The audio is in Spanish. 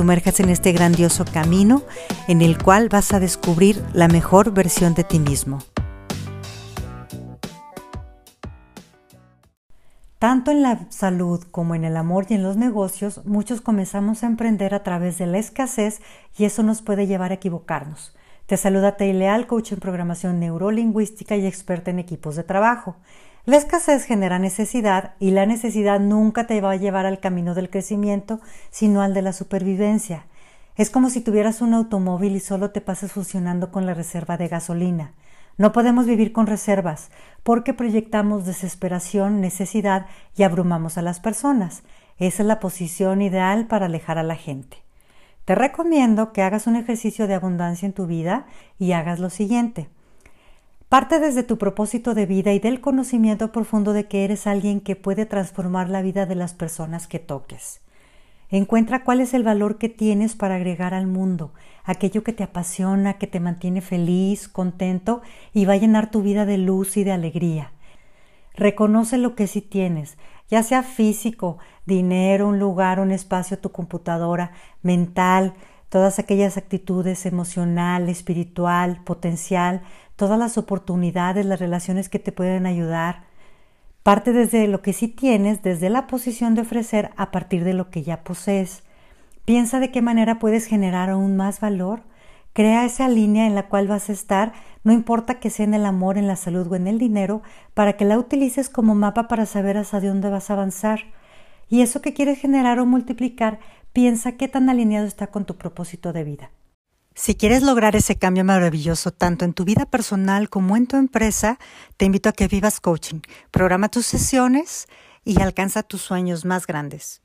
sumerjas en este grandioso camino en el cual vas a descubrir la mejor versión de ti mismo. Tanto en la salud como en el amor y en los negocios, muchos comenzamos a emprender a través de la escasez y eso nos puede llevar a equivocarnos. Te saluda Teileal, coach en programación neurolingüística y experta en equipos de trabajo. La escasez genera necesidad y la necesidad nunca te va a llevar al camino del crecimiento, sino al de la supervivencia. Es como si tuvieras un automóvil y solo te pases funcionando con la reserva de gasolina. No podemos vivir con reservas porque proyectamos desesperación, necesidad y abrumamos a las personas. Esa es la posición ideal para alejar a la gente. Te recomiendo que hagas un ejercicio de abundancia en tu vida y hagas lo siguiente. Parte desde tu propósito de vida y del conocimiento profundo de que eres alguien que puede transformar la vida de las personas que toques. Encuentra cuál es el valor que tienes para agregar al mundo, aquello que te apasiona, que te mantiene feliz, contento y va a llenar tu vida de luz y de alegría. Reconoce lo que sí tienes, ya sea físico, dinero, un lugar, un espacio, tu computadora, mental, todas aquellas actitudes emocional, espiritual, potencial, todas las oportunidades, las relaciones que te pueden ayudar. Parte desde lo que sí tienes, desde la posición de ofrecer a partir de lo que ya posees. Piensa de qué manera puedes generar aún más valor. Crea esa línea en la cual vas a estar, no importa que sea en el amor, en la salud o en el dinero, para que la utilices como mapa para saber hacia dónde vas a avanzar. Y eso que quieres generar o multiplicar, piensa qué tan alineado está con tu propósito de vida. Si quieres lograr ese cambio maravilloso tanto en tu vida personal como en tu empresa, te invito a que vivas coaching. Programa tus sesiones y alcanza tus sueños más grandes.